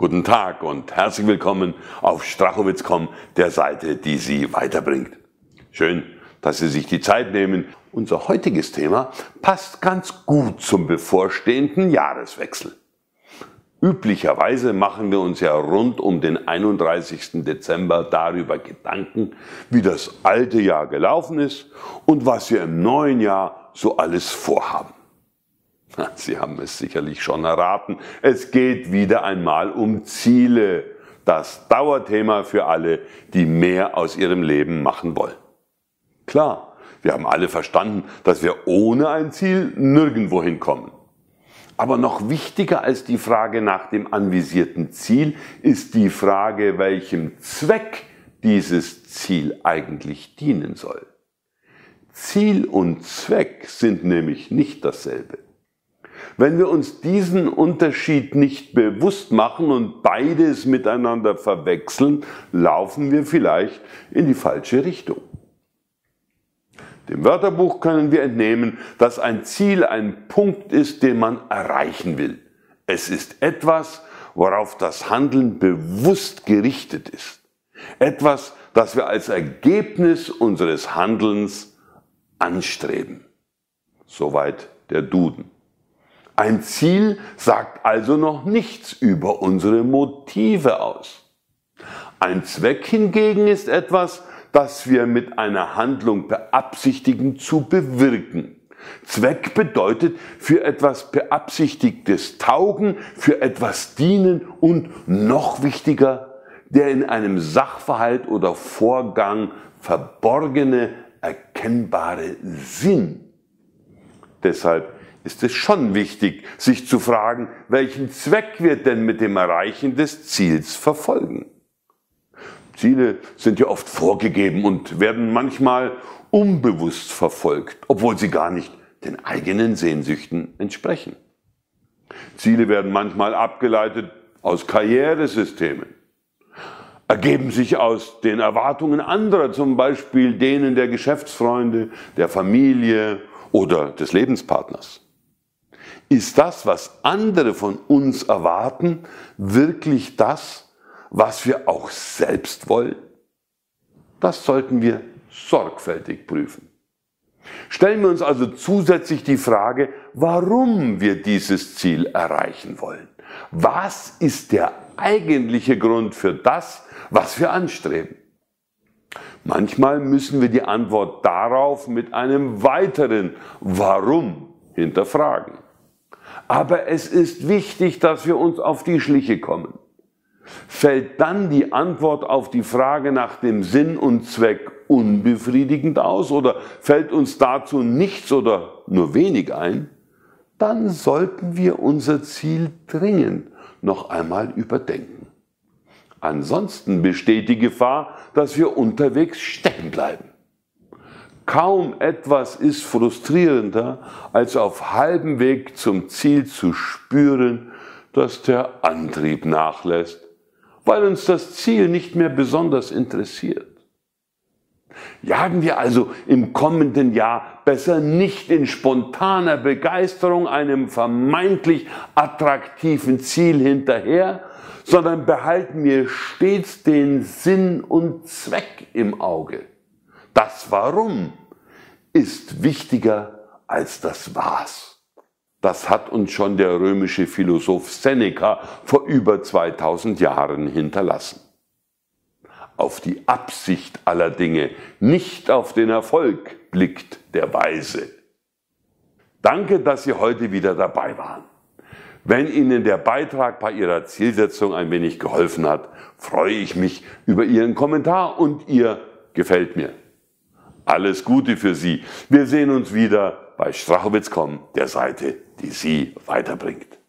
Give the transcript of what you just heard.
Guten Tag und herzlich willkommen auf Strachowitz.com, der Seite, die Sie weiterbringt. Schön, dass Sie sich die Zeit nehmen. Unser heutiges Thema passt ganz gut zum bevorstehenden Jahreswechsel. Üblicherweise machen wir uns ja rund um den 31. Dezember darüber Gedanken, wie das alte Jahr gelaufen ist und was wir im neuen Jahr so alles vorhaben. Sie haben es sicherlich schon erraten. Es geht wieder einmal um Ziele. Das Dauerthema für alle, die mehr aus ihrem Leben machen wollen. Klar, wir haben alle verstanden, dass wir ohne ein Ziel nirgendwo hinkommen. Aber noch wichtiger als die Frage nach dem anvisierten Ziel ist die Frage, welchem Zweck dieses Ziel eigentlich dienen soll. Ziel und Zweck sind nämlich nicht dasselbe. Wenn wir uns diesen Unterschied nicht bewusst machen und beides miteinander verwechseln, laufen wir vielleicht in die falsche Richtung. Dem Wörterbuch können wir entnehmen, dass ein Ziel ein Punkt ist, den man erreichen will. Es ist etwas, worauf das Handeln bewusst gerichtet ist. Etwas, das wir als Ergebnis unseres Handelns anstreben. Soweit der Duden. Ein Ziel sagt also noch nichts über unsere Motive aus. Ein Zweck hingegen ist etwas, das wir mit einer Handlung beabsichtigen zu bewirken. Zweck bedeutet für etwas Beabsichtigtes taugen, für etwas dienen und noch wichtiger, der in einem Sachverhalt oder Vorgang verborgene, erkennbare Sinn. Deshalb ist es schon wichtig, sich zu fragen, welchen Zweck wir denn mit dem Erreichen des Ziels verfolgen. Ziele sind ja oft vorgegeben und werden manchmal unbewusst verfolgt, obwohl sie gar nicht den eigenen Sehnsüchten entsprechen. Ziele werden manchmal abgeleitet aus Karrieresystemen, ergeben sich aus den Erwartungen anderer, zum Beispiel denen der Geschäftsfreunde, der Familie oder des Lebenspartners. Ist das, was andere von uns erwarten, wirklich das, was wir auch selbst wollen? Das sollten wir sorgfältig prüfen. Stellen wir uns also zusätzlich die Frage, warum wir dieses Ziel erreichen wollen. Was ist der eigentliche Grund für das, was wir anstreben? Manchmal müssen wir die Antwort darauf mit einem weiteren Warum hinterfragen. Aber es ist wichtig, dass wir uns auf die Schliche kommen. Fällt dann die Antwort auf die Frage nach dem Sinn und Zweck unbefriedigend aus oder fällt uns dazu nichts oder nur wenig ein, dann sollten wir unser Ziel dringend noch einmal überdenken. Ansonsten besteht die Gefahr, dass wir unterwegs stecken bleiben. Kaum etwas ist frustrierender, als auf halbem Weg zum Ziel zu spüren, dass der Antrieb nachlässt, weil uns das Ziel nicht mehr besonders interessiert. Jagen wir also im kommenden Jahr besser nicht in spontaner Begeisterung einem vermeintlich attraktiven Ziel hinterher, sondern behalten wir stets den Sinn und Zweck im Auge. Das Warum ist wichtiger als das Was. Das hat uns schon der römische Philosoph Seneca vor über 2000 Jahren hinterlassen. Auf die Absicht aller Dinge, nicht auf den Erfolg blickt der Weise. Danke, dass Sie heute wieder dabei waren. Wenn Ihnen der Beitrag bei Ihrer Zielsetzung ein wenig geholfen hat, freue ich mich über Ihren Kommentar und Ihr gefällt mir. Alles Gute für Sie. Wir sehen uns wieder bei Strachowitz.com, der Seite, die Sie weiterbringt.